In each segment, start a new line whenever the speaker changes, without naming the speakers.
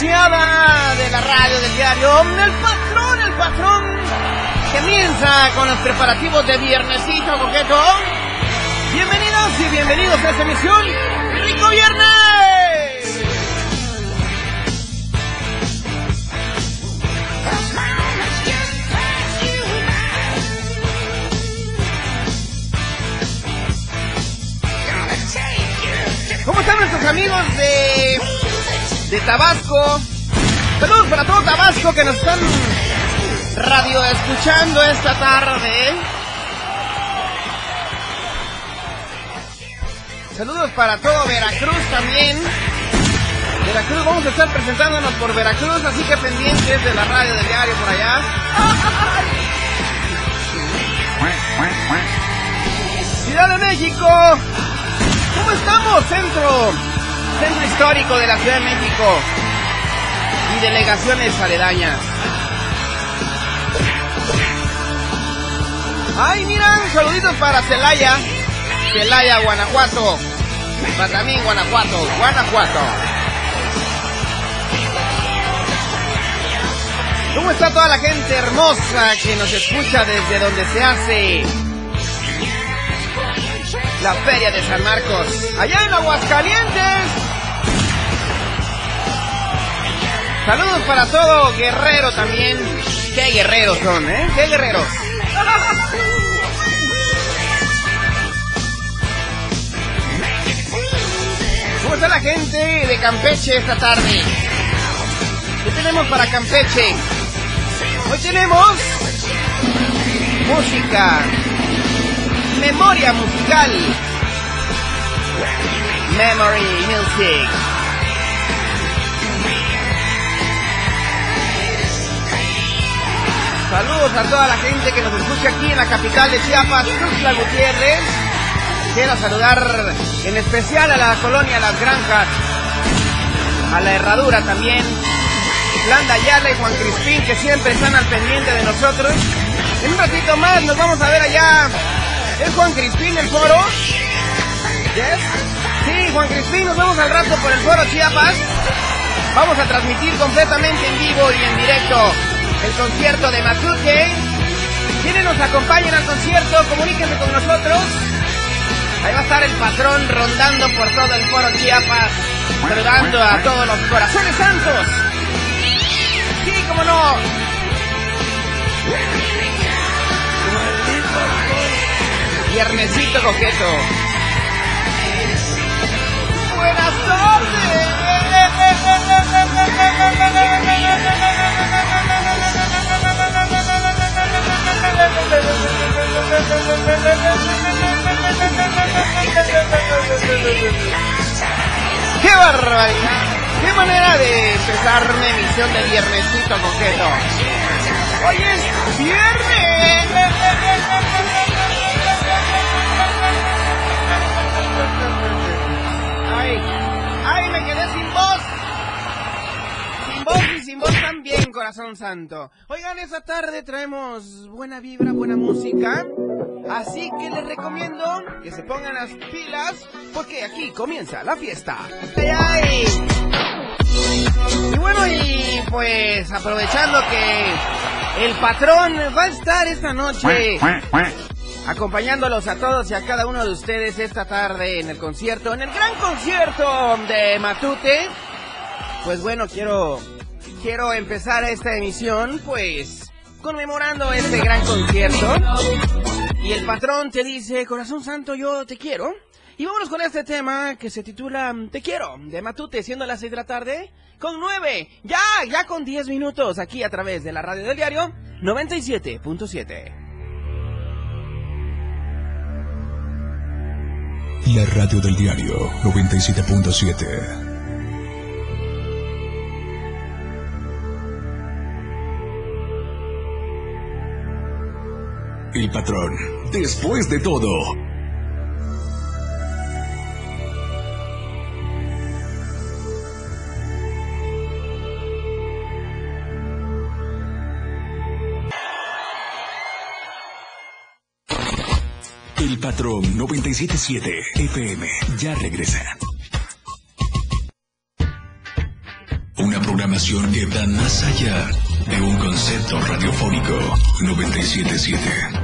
De la radio del diario, el patrón, el patrón comienza con los preparativos de viernesito coqueto. Bienvenidos y bienvenidos a esta emisión. ¡Rico Viernes! ¿Cómo están nuestros amigos de, de Tabasco? Saludos para todo Tabasco que nos están radio escuchando esta tarde. Saludos para todo Veracruz también. Veracruz, vamos a estar presentándonos por Veracruz, así que pendientes de la radio del diario por allá. Ciudad de México, ¿cómo estamos? Centro, centro histórico de la Ciudad de México y delegaciones aledañas. Ay, mira, saluditos para Celaya. Celaya, Guanajuato. Para también Guanajuato, Guanajuato. ¿Cómo está toda la gente hermosa que nos escucha desde donde se hace la Feria de San Marcos? Allá en Aguascalientes. Saludos para todo Guerrero también. Qué guerreros son, ¿eh? Qué guerreros. ¿Cómo está la gente de Campeche esta tarde? ¿Qué tenemos para Campeche? Hoy tenemos música, memoria musical, memory music. Saludos a toda la gente que nos escucha aquí en la capital de Chiapas, Tuxtla Gutiérrez. Quiero saludar en especial a la colonia Las Granjas, a la Herradura también, Landa Ayala y Juan Crispín que siempre están al pendiente de nosotros. En un ratito más nos vamos a ver allá. ¿Es Juan Crispín el foro? ¿Yes? Sí, Juan Crispín, nos vemos al rato por el foro Chiapas. Vamos a transmitir completamente en vivo y en directo el concierto de Matute. Quienes nos acompañen al concierto, comuníquense con nosotros. Ahí va a estar el patrón rondando por todo el foro Chiapas, saludando a todos los corazones santos. Sí, cómo no. Viernesito coqueto. Buenas ¡Qué barbaridad! ¡Qué manera de empezar una emisión de Viernesito Coqueto! ¡Hoy es viernes! ¡Ay! ¡Ay, me quedé sin voz! Sin voz y sin voz también, corazón santo. Oigan, esta tarde traemos buena vibra, buena música. Así que les recomiendo que se pongan las pilas porque aquí comienza la fiesta. ¡Ay, ay! Y bueno, y pues aprovechando que el patrón va a estar esta noche acompañándolos a todos y a cada uno de ustedes esta tarde en el concierto, en el gran concierto de Matute. Pues bueno, quiero quiero empezar esta emisión pues conmemorando este gran concierto. Y el patrón te dice, "Corazón Santo, yo te quiero." Y vámonos con este tema que se titula Te quiero, de Matute, siendo las 6 de la tarde, con 9, ya, ya con 10 minutos, aquí a través de la radio del diario 97.7.
La radio del diario 97.7. El patrón, después de todo. El patrón 977 FM ya regresa. Una programación que va más allá de un concepto radiofónico 977.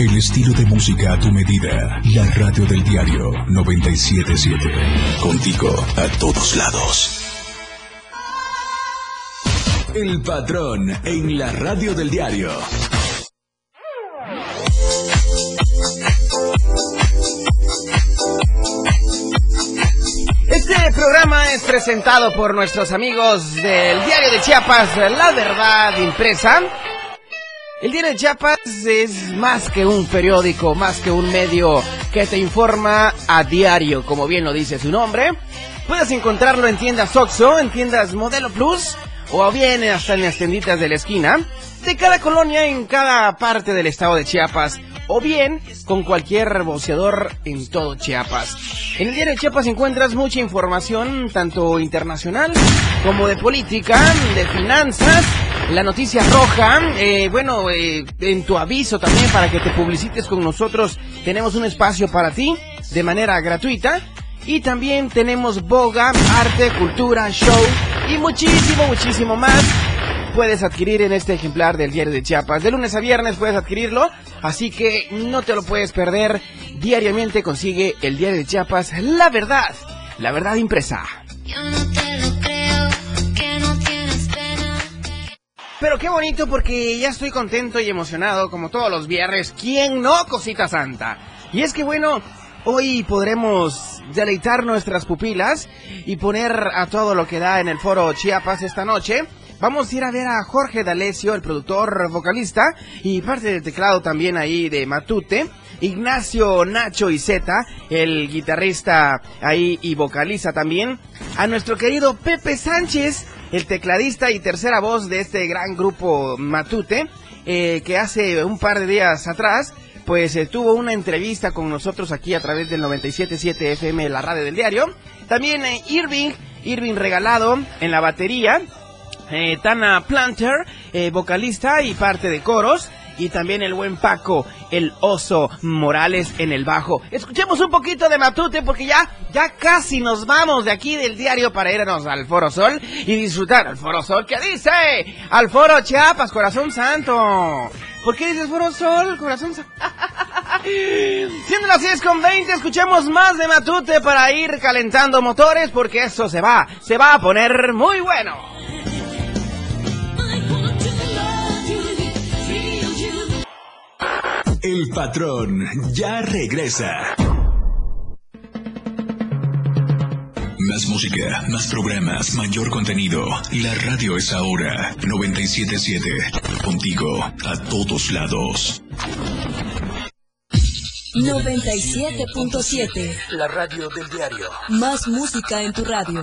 El estilo de música a tu medida. La radio del diario 977. Contigo a todos lados. El patrón en la radio del diario.
Este programa es presentado por nuestros amigos del Diario de Chiapas, La Verdad Impresa. El Diario de Chiapas es más que un periódico, más que un medio que te informa a diario, como bien lo dice su nombre. Puedes encontrarlo en tiendas Oxxo, en tiendas Modelo Plus, o bien hasta en las tienditas de la esquina, de cada colonia en cada parte del estado de Chiapas, o bien con cualquier boceador en todo Chiapas. En el diario de Chiapas encuentras mucha información, tanto internacional como de política, de finanzas, la noticia roja, eh, bueno, eh, en tu aviso también para que te publicites con nosotros, tenemos un espacio para ti de manera gratuita. Y también tenemos boga, arte, cultura, show y muchísimo, muchísimo más. Puedes adquirir en este ejemplar del diario de Chiapas. De lunes a viernes puedes adquirirlo, así que no te lo puedes perder. Diariamente consigue el diario de Chiapas, la verdad, la verdad impresa. Pero qué bonito porque ya estoy contento y emocionado como todos los viernes. ¿Quién no, cosita santa? Y es que bueno, hoy podremos deleitar nuestras pupilas y poner a todo lo que da en el foro Chiapas esta noche. Vamos a ir a ver a Jorge D'Alessio, el productor vocalista y parte del teclado también ahí de Matute. Ignacio Nacho y Zeta, el guitarrista ahí y vocalista también. A nuestro querido Pepe Sánchez, el tecladista y tercera voz de este gran grupo Matute, eh, que hace un par de días atrás, pues eh, tuvo una entrevista con nosotros aquí a través del 97.7 FM, la radio del diario. También eh, Irving, Irving Regalado en la batería. Eh, Tana Planter, vocalista y parte de coros. Y también el buen Paco, el oso Morales en el bajo. Escuchemos un poquito de Matute porque ya, ya casi nos vamos de aquí del diario para irnos al Foro Sol y disfrutar al Foro Sol. ¿Qué dice? Al Foro Chiapas, corazón santo. ¿Por qué dices Foro Sol, corazón santo? Siendo las 10 con 20, escuchemos más de Matute para ir calentando motores porque eso se va, se va a poner muy bueno.
El patrón ya regresa. Más música, más programas, mayor contenido. La radio es ahora 977. Contigo a todos lados.
97.7.
La radio del diario.
Más música en tu radio.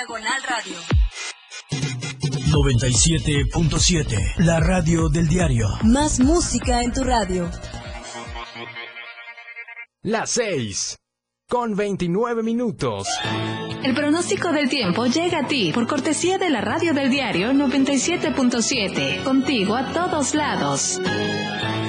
Diagonal Radio.
97.7. La radio del diario.
Más música en tu radio.
Las 6. Con 29 minutos.
El pronóstico del tiempo llega a ti por cortesía de la radio del diario 97.7. Contigo a todos lados.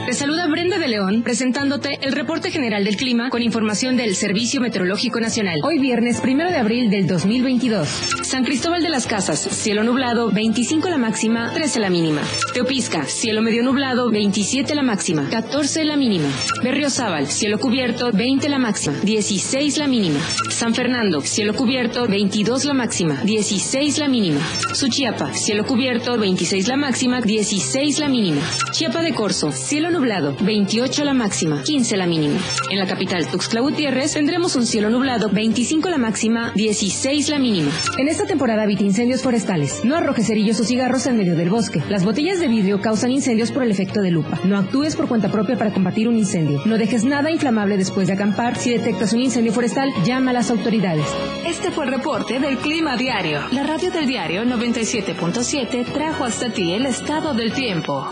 Te saluda Brenda de León presentándote el reporte general del clima con información del Servicio Meteorológico Nacional. Hoy viernes primero de abril del 2022. San Cristóbal de las Casas, cielo nublado, 25 la máxima, 13 la mínima. Teopisca, cielo medio nublado, 27 la máxima, 14 la mínima. Berriozábal, cielo cubierto, 20 la máxima, 16 la mínima. San Fernando, cielo cubierto, 22 la máxima, 16 la mínima. Suchiapa, cielo cubierto, 26 la máxima, 16 la mínima. Chiapa de Corzo, cielo nublado, 28 la máxima, 15 la mínima. En la capital Tuxtla Gutiérrez tendremos un cielo nublado, 25 la máxima, 16 la mínima. En esta temporada evita incendios forestales. No arrojes cerillos o cigarros en medio del bosque. Las botellas de vidrio causan incendios por el efecto de lupa. No actúes por cuenta propia para combatir un incendio. No dejes nada inflamable después de acampar. Si detectas un incendio forestal, llama a las autoridades. Este fue el reporte del Clima Diario. La radio del diario 97.7 trajo hasta ti el estado del tiempo.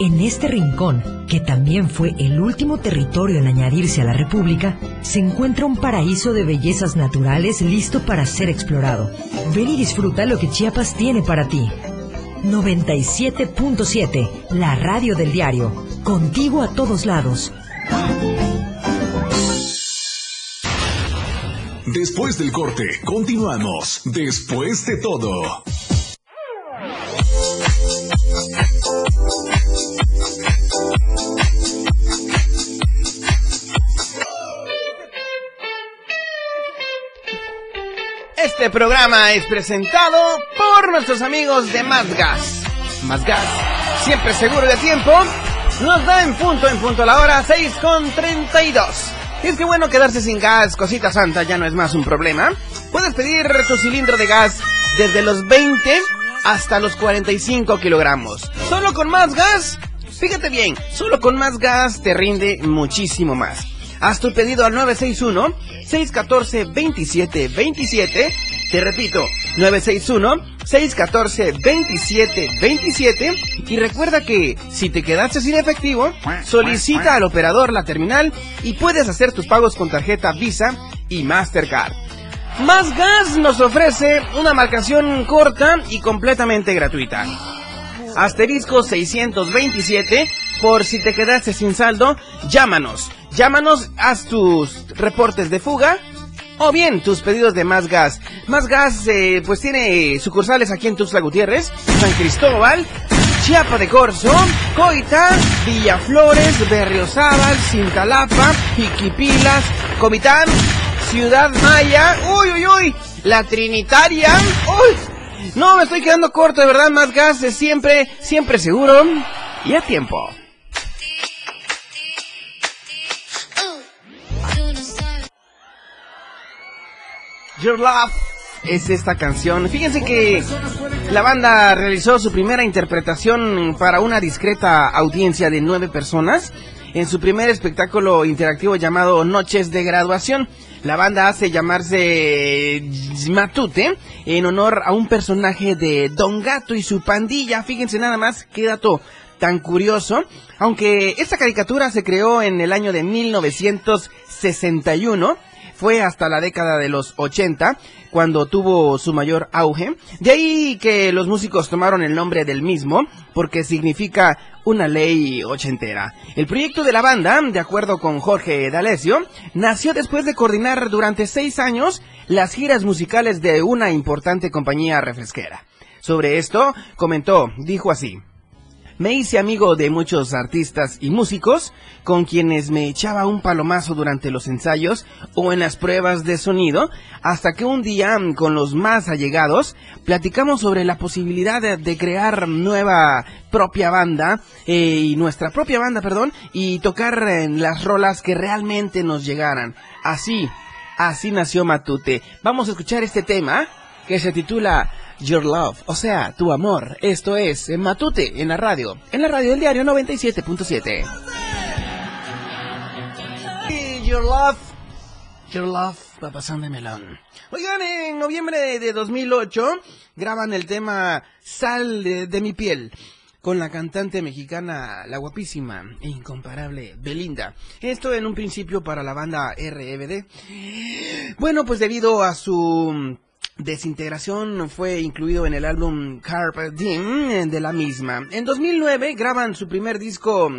en este rincón, que también fue el último territorio en añadirse a la República, se encuentra un paraíso de bellezas naturales listo para ser explorado. Ven y disfruta lo que Chiapas tiene para ti. 97.7, la radio del diario. Contigo a todos lados.
Después del corte, continuamos. Después de todo.
Este programa es presentado por nuestros amigos de Más Gas. Más Gas, siempre seguro de tiempo, nos da en punto, en punto la hora 6 con 32. Y es que bueno, quedarse sin gas, cosita santa, ya no es más un problema. Puedes pedir tu cilindro de gas desde los 20 hasta los 45 kilogramos. Solo con Más Gas, fíjate bien, solo con Más Gas te rinde muchísimo más. Haz tu pedido al 961-614-2727. Te repito, 961-614-2727. Y recuerda que si te quedaste sin efectivo, solicita al operador la terminal y puedes hacer tus pagos con tarjeta Visa y Mastercard. Más Gas nos ofrece una marcación corta y completamente gratuita. Asterisco 627, por si te quedaste sin saldo, llámanos. Llámanos, haz tus reportes de fuga o bien tus pedidos de Más Gas. Más Gas, eh, pues tiene sucursales aquí en Tuxtla Gutiérrez, San Cristóbal, Chiapa de Corzo, Coita, Villaflores, Berriozábal, Cintalapa, Jiquipilas, Comitán, Ciudad Maya, uy, uy, uy, La Trinitaria, uy. No, me estoy quedando corto, de verdad, Más Gas es siempre, siempre seguro y a tiempo. Your Love es esta canción. Fíjense que la banda realizó su primera interpretación para una discreta audiencia de nueve personas en su primer espectáculo interactivo llamado Noches de Graduación. La banda hace llamarse Matute en honor a un personaje de Don Gato y su pandilla. Fíjense nada más qué dato tan curioso. Aunque esta caricatura se creó en el año de 1961 fue hasta la década de los 80 cuando tuvo su mayor auge. De ahí que los músicos tomaron el nombre del mismo porque significa una ley ochentera. El proyecto de la banda, de acuerdo con Jorge D'Alessio, nació después de coordinar durante seis años las giras musicales de una importante compañía refresquera. Sobre esto comentó, dijo así. Me hice amigo de muchos artistas y músicos con quienes me echaba un palomazo durante los ensayos o en las pruebas de sonido, hasta que un día con los más allegados platicamos sobre la posibilidad de, crear nueva propia banda eh, y nuestra propia banda, perdón, y tocar en las rolas que realmente nos llegaran. Así, así nació Matute. Vamos a escuchar este tema que se titula Your Love, o sea, tu amor. Esto es en Matute, en la radio, en la radio del diario 97.7. Your Love, Your Love, papazón de melón. Oigan, en noviembre de, de 2008 graban el tema Sal de, de mi piel con la cantante mexicana, la guapísima e incomparable Belinda. Esto en un principio para la banda RBD. Bueno, pues debido a su desintegración fue incluido en el álbum Carpe Diem de la misma. En 2009 graban su primer disco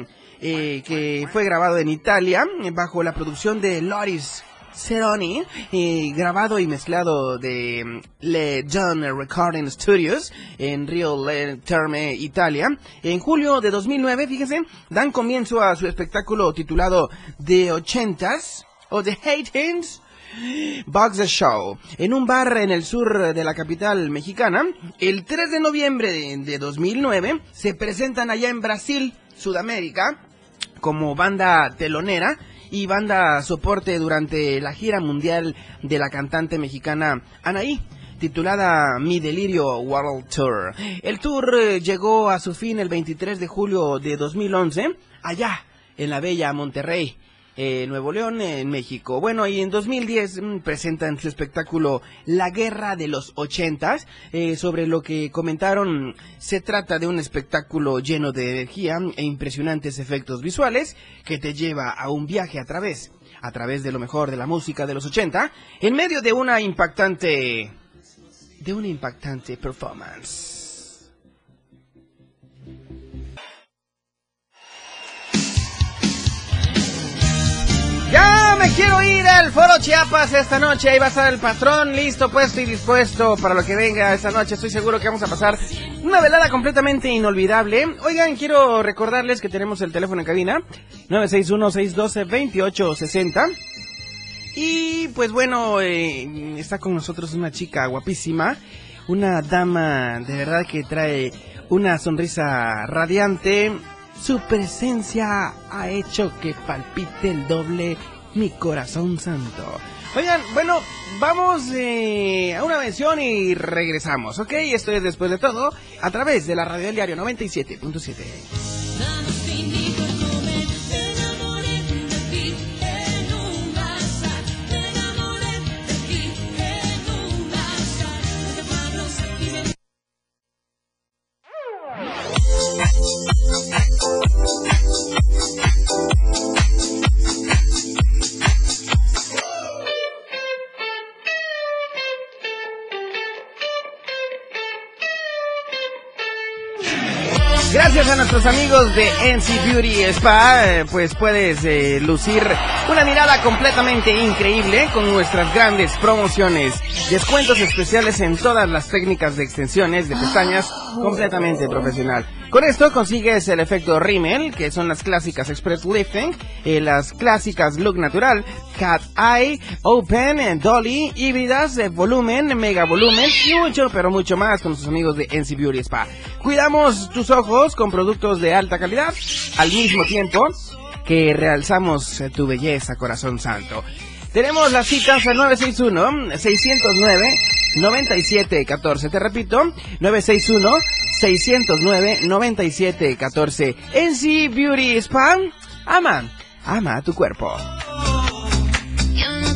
eh, que fue grabado en Italia bajo la producción de Loris Ceroni, eh, grabado y mezclado de Le John Recording Studios en Rio Terme, Italia. En julio de 2009, fíjense, dan comienzo a su espectáculo titulado The Ochentas o The Hatings Bugs Show, en un bar en el sur de la capital mexicana. El 3 de noviembre de, de 2009 se presentan allá en Brasil, Sudamérica, como banda telonera y banda soporte durante la gira mundial de la cantante mexicana Anaí titulada Mi Delirio World Tour. El tour eh, llegó a su fin el 23 de julio de 2011, allá en la bella Monterrey, eh, Nuevo León, en México. Bueno, y en 2010 mm, presentan su espectáculo La Guerra de los Ochentas, eh, sobre lo que comentaron, se trata de un espectáculo lleno de energía e impresionantes efectos visuales que te lleva a un viaje a través, a través de lo mejor de la música de los 80, en medio de una impactante, de una impactante performance. Ya me quiero ir al Foro Chiapas esta noche. Ahí va a estar el patrón listo, puesto y dispuesto para lo que venga esta noche. Estoy seguro que vamos a pasar una velada completamente inolvidable. Oigan, quiero recordarles que tenemos el teléfono en cabina 961-612-2860. Y pues bueno, eh, está con nosotros una chica guapísima, una dama de verdad que trae una sonrisa radiante. Su presencia ha hecho que palpite el doble mi corazón santo. Oigan, bueno, vamos eh, a una mención y regresamos, ¿ok? Esto es después de todo a través de la radio del diario 97.7. amigos de NC Beauty Spa, eh, pues puedes eh, lucir una mirada completamente increíble con nuestras grandes promociones. Descuentos especiales en todas las técnicas de extensiones de pestañas completamente profesional. Con esto consigues el efecto rímel, que son las clásicas Express Lifting, eh, las clásicas Look Natural, Cat Eye, Open, eh, Dolly, híbridas, de volumen, mega volumen y mucho, pero mucho más con nuestros amigos de NC Beauty Spa. Cuidamos tus ojos con productos de alta calidad, al mismo tiempo que realzamos eh, tu belleza, corazón santo. Tenemos las citas al 961-609-9714. Te repito, 961-609-9714. NC Beauty Spa, ama, ama tu cuerpo.
Yo no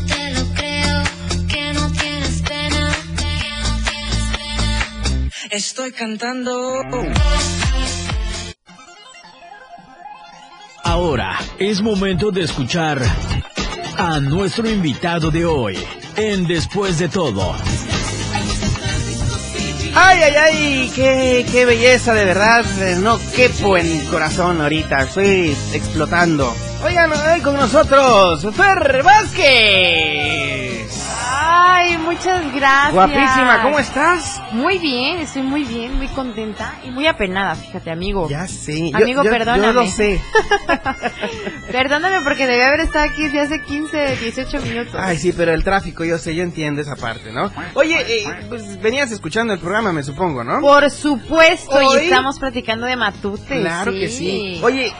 Ahora es momento de escuchar
a nuestro invitado de hoy en Después de todo.
Ay, ay, ay, qué, qué belleza, de verdad. eh, No quepo en mi corazón ahorita, estoy explotando. Oigan, hoy con nosotros, Fer Vázquez.
Ay, muchas gracias.
Guapísima, ¿cómo estás?
Muy bien, estoy muy bien, muy contenta y muy apenada, fíjate, amigo.
Ya sé.
Amigo,
yo,
perdóname.
Yo lo sé.
Perdóname porque debí haber estado aquí desde hace 15, 18 minutos.
Ay, sí, pero el tráfico, yo sé, yo entiendo esa parte, ¿no? Oye, eh, pues venías escuchando el programa, me supongo, ¿no?
Por supuesto,
Hoy-
y estamos platicando de Matute.
Claro que sí. Oye,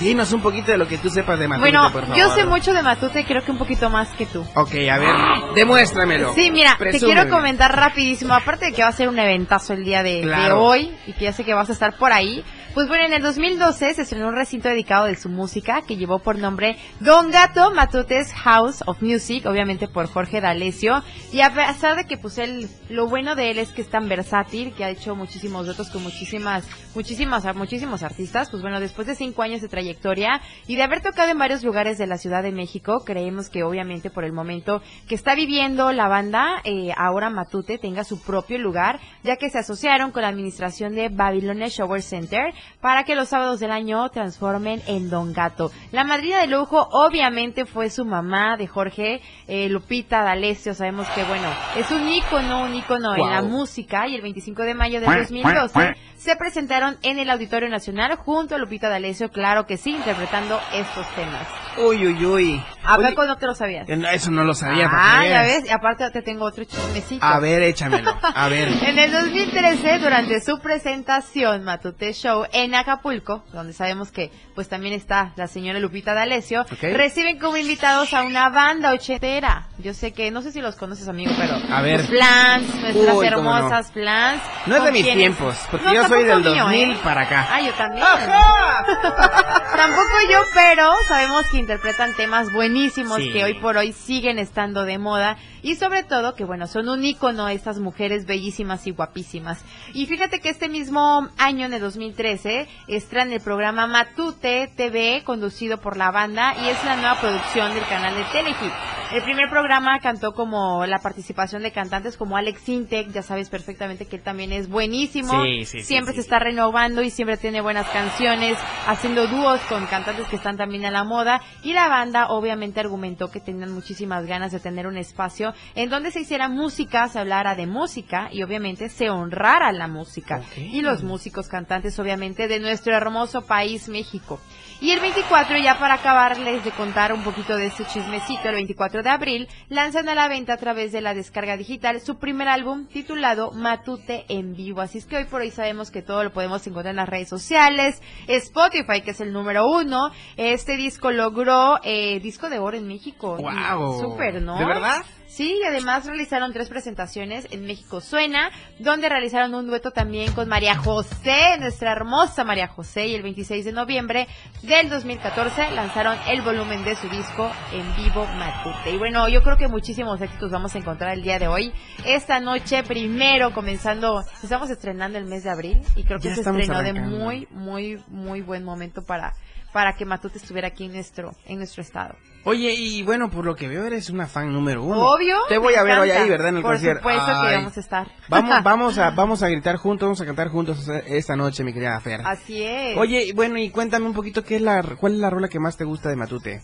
dinos un poquito de lo que tú sepas de Matute,
bueno,
por favor.
yo sé mucho de Matute, creo que un poquito más que tú.
Ok, a ver, demuéstramelo.
Sí, mira, te
Presúmeme.
quiero comentar rapidísimo, aparte de que va a ser un eventazo el día de, de
Claro.
hoy y que ya sé que vas a estar por ahí. Pues bueno, en el 2012 se estrenó un recinto dedicado de su música que llevó por nombre Don Gato Matutes House of Music, obviamente por Jorge D'Alessio. Y a pesar de que pues él, lo bueno de él es que es tan versátil, que ha hecho muchísimos duetos con muchísimas, muchísimas, muchísimos artistas, pues bueno, después de cinco años de trayectoria y de haber tocado en varios lugares de la Ciudad de México, creemos que obviamente por el momento que está viviendo la banda, eh, ahora Matute tenga su propio lugar, ya que se asociaron con la administración de Babilonia Shower Center para que los sábados del año transformen en Don Gato. La madrina de lujo obviamente fue su mamá de Jorge, eh, Lupita D'Alessio, sabemos que bueno, es un ícono, un ícono en la música y el 25 de mayo del 2012 se presentaron en el Auditorio Nacional junto a Lupita D'Alessio, claro que sí, interpretando estos temas.
Uy, uy, uy.
¿A poco no te lo sabías?
no, Eso no lo sabía,
Ah, ya ves, y aparte te tengo otro chismecito.
A ver, échamelo. A ver.
En el 2013, durante su presentación Matute Show en Acapulco, donde sabemos que pues también está la señora Lupita D'Alessio,
Ok.
reciben como invitados a una banda ochentera. Yo sé que, no sé si los conoces amigo, pero
A ver.
los Plans, nuestras
Uy, no.
hermosas Plans.
No es de mis tiempos, porque
No,
yo soy del
mío,
2000
¿eh?
para acá.
Ah, yo también. Tampoco yo, pero sabemos que interpretan temas buenísimos
Sí.
que hoy por hoy siguen estando de moda y sobre todo que bueno, son un ícono estas mujeres bellísimas y guapísimas. Y fíjate que este mismo año, en el 2013, estrena el programa Matute TV conducido por la banda y es la nueva producción del canal de Telehit. El primer programa cantó como la participación de cantantes como Alex Intec, ya sabes perfectamente que él también es buenísimo.
Sí, sí,
siempre
sí,
se está renovando y siempre tiene buenas canciones, haciendo dúos con cantantes que están también a la moda. Y la banda obviamente argumentó que tenían muchísimas ganas de tener un espacio en donde se hiciera música, se hablara de música y obviamente se honrara la música. Y los músicos cantantes obviamente de nuestro hermoso país México. Y el 24, ya para acabarles de contar un poquito de este chismecito, el 24 de abril, lanzan a la venta a través de la descarga digital su primer álbum titulado Matute en vivo. Así es que hoy por hoy sabemos que todo lo podemos encontrar en las redes sociales, Spotify, que es el número uno. Este disco logró eh, disco de oro en México. Y Súper, ¿no?
¿De verdad?
Sí, y además realizaron tres presentaciones en México Suena, donde realizaron un dueto también con María José, nuestra hermosa María José, y el 26 de noviembre del 2014 lanzaron el volumen de su disco en vivo Matute. Y bueno, yo creo que muchísimos éxitos vamos a encontrar el día de hoy. Esta noche, primero, comenzando, estamos estrenando el mes de abril, y creo que
Ya
se estrenó de muy, muy, muy buen momento para, para que Matute estuviera aquí en nuestro, en nuestro estado.
Oye, y bueno, por lo que veo eres una fan número uno.
Obvio.
Te voy a ver hoy ahí, ¿verdad? En el
Por
concierto.
supuesto que vamos a estar.
Vamos, vamos a, vamos a gritar juntos, vamos a cantar juntos esta noche, mi querida Fer.
Así es.
Oye, bueno, y cuéntame un poquito qué es la, cuál es la rola que más te gusta de Matute.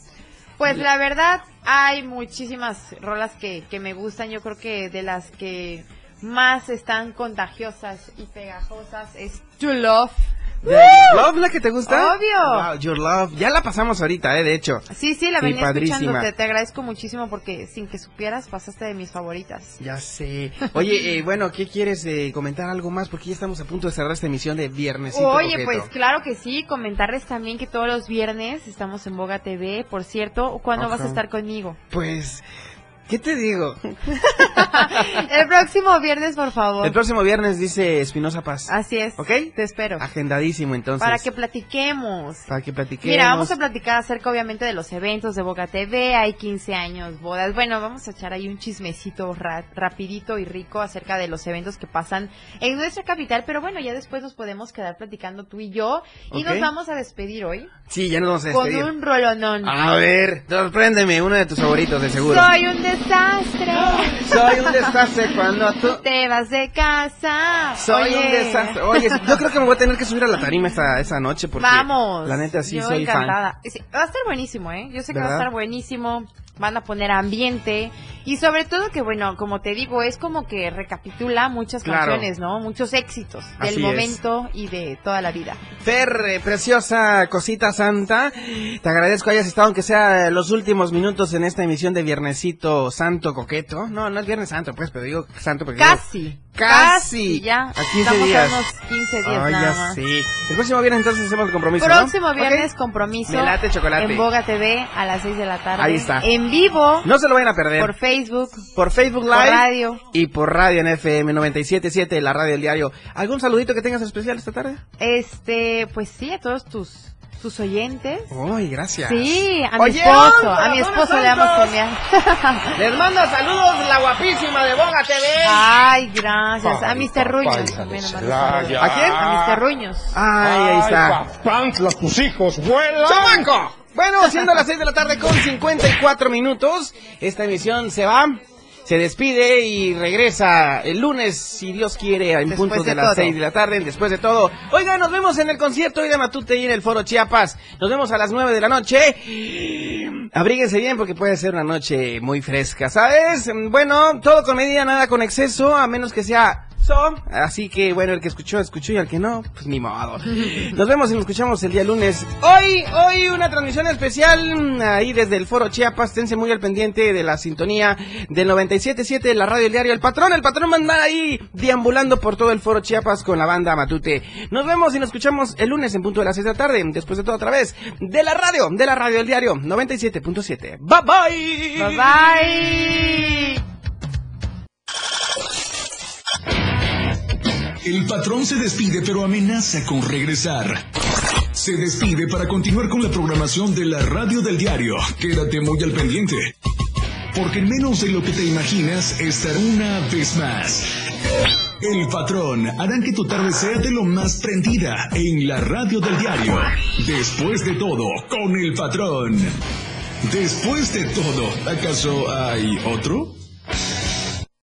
Pues la verdad, hay muchísimas rolas que, que me gustan. Yo creo que de las que más están contagiosas y pegajosas es To Love.
¿De Your Love la que te gusta?
Obvio.
Wow, Your Love. Ya la pasamos ahorita, eh, de hecho.
Sí, sí, la
Sí,
venía
padrísima.
escuchando. Te, te agradezco muchísimo porque sin que supieras pasaste de mis favoritas.
Ya sé. Oye, eh, bueno, ¿qué quieres eh, comentar algo más? Porque ya estamos a punto de cerrar esta emisión de Viernesito
Oye,
Coqueto.
pues claro que sí, comentarles también que todos los viernes estamos en Boga TV. Por cierto, ¿cuándo vas a estar conmigo?
Pues ¿Qué te digo?
El próximo viernes, por favor.
El próximo viernes dice Espinosa Paz.
Así es.
¿Ok?
Te espero.
Agendadísimo entonces.
Para que platiquemos.
Para que platiquemos.
Mira, vamos a platicar acerca obviamente de los eventos de Boca TV, hay 15 años, bodas. Bueno, vamos a echar ahí un chismecito ra- rapidito y rico acerca de los eventos que pasan en nuestra capital, pero bueno, ya después nos podemos quedar platicando tú y yo y nos vamos a despedir hoy
Sí, ya nos vamos a
con
despedir.
un rolonón.
A ver, sorpréndeme, uno de tus favoritos, de seguro.
Soy un desastre.
Soy un desastre cuando tú...
Te vas de casa.
Soy un desastre. Oye, yo creo que me voy a tener que subir a la tarima esa, esa noche porque...
Vamos.
La neta sí
Yo
soy fan.
encantada. Sí, va a estar buenísimo, ¿eh? Yo sé que va a estar buenísimo. Van a poner ambiente. Y sobre todo que, bueno, como te digo, es como que recapitula muchas
Claro.
canciones, ¿no? Muchos éxitos del
Así es.
momento y de toda la vida.
Fer, eh, preciosa cosita santa, te agradezco hayas estado aunque sea los últimos minutos en esta emisión de Viernesito Santo Coqueto. No, no es Viernes Santo, pues, pero digo Santo porque...
Casi.
Casi.
Ya.
A 15
Estamos
días.
a unos 15 días nada
ya
más.
sé. El próximo viernes entonces hacemos el compromiso, ¿no?
Próximo viernes, compromiso.
Me late chocolate.
En Boga TV a las 6 de la tarde.
Ahí está.
En vivo.
No se lo vayan a perder.
Por Facebook.
Por Facebook
Por
Live.
radio.
Y por radio en FM 97.7, la radio del diario. ¿Algún saludito que tengas especial esta tarde?
Este, pues sí, a todos tus, tus oyentes.
Uy, gracias.
Sí, a mi
Oye,
esposo, a mi esposo le damos genial.
Les manda saludos la guapísima de Boga TV.
Ay, gracias. A
Ay,
mis terruños.
¿A quién?
A mis terruños.
Ay, ahí está.
Pantlas, tus hijos vuelan.
¡Chamaco! Bueno, siendo las 6 de la tarde con 54 minutos, esta emisión se va, se despide y regresa el lunes, si Dios quiere, en
Después
punto de,
de
las
todo.
6 de la tarde, después de todo. Oiga, nos vemos en el concierto hoy de Matute y en el Foro Chiapas. Nos vemos a las 9 de la noche. Abríguense bien porque puede ser una noche muy fresca, ¿sabes? Bueno, todo con medida, nada con exceso, a menos que sea so. Así que, bueno, el que escuchó, escuchó y el que no, pues ni modo. Nos vemos y nos escuchamos el día lunes. Hoy, hoy una transmisión especial mm, ahí desde el Foro Chiapas. Tense muy al pendiente de la sintonía del 97.7 de la radio del diario El Patrón. El Patrón va a andar ahí deambulando por todo el Foro Chiapas con la banda Matute. Nos vemos y nos escuchamos el lunes en punto de las 6 de la tarde. Después de todo otra vez de la radio, de la radio del diario 97.7. Bye bye.
Bye bye.
El patrón se despide pero amenaza con regresar. Se despide para continuar con la programación de la radio del diario. Quédate muy al pendiente. Porque en menos de lo que te imaginas estará una vez más. El patrón harán que tu tarde sea de lo más prendida en la radio del diario. Después de todo, con el patrón. Después de todo, ¿acaso hay otro?